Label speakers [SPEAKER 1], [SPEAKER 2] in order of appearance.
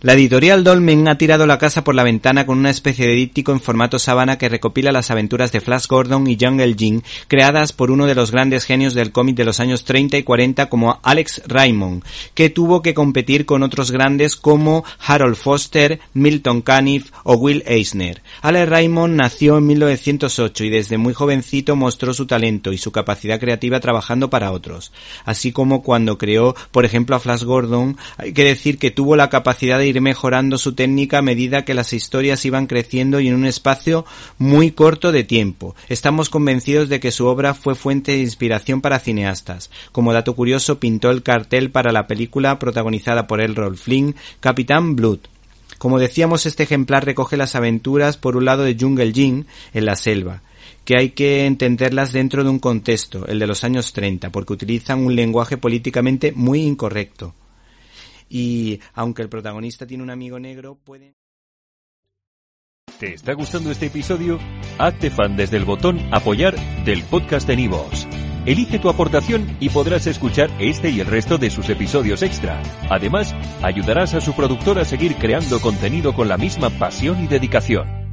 [SPEAKER 1] La editorial Dolmen ha tirado la casa por la ventana con una especie de díptico en formato sábana que recopila las aventuras de Flash Gordon y Jungle Jim creadas por uno de los grandes genios del cómic de los años 30 y 40 como Alex Raymond, que tuvo que competir con otros grandes como Harold Foster, Milton Caniff o Will Eisner. Alex Raymond nació en 1908 y desde muy jovencito mostró su talento y su capacidad creativa trabajando para otros. Así como cuando creó, por ejemplo, a Flash Gordon, hay que decir que tuvo la capacidad mejorando su técnica a medida que las historias iban creciendo y en un espacio muy corto de tiempo. Estamos convencidos de que su obra fue fuente de inspiración para cineastas. Como dato curioso, pintó el cartel para la película protagonizada por Rolf Flynn, Capitán Blood. Como decíamos, este ejemplar recoge las aventuras por un lado de Jungle Jin en la selva, que hay que entenderlas dentro de un contexto, el de los años 30, porque utilizan un lenguaje políticamente muy incorrecto y aunque el protagonista tiene un amigo negro, puede...
[SPEAKER 2] ¿Te está gustando este episodio? Hazte fan desde el botón apoyar del podcast de Nivos. Elige tu aportación y podrás escuchar este y el resto de sus episodios extra. Además, ayudarás a su productor a seguir creando contenido con la misma pasión y dedicación.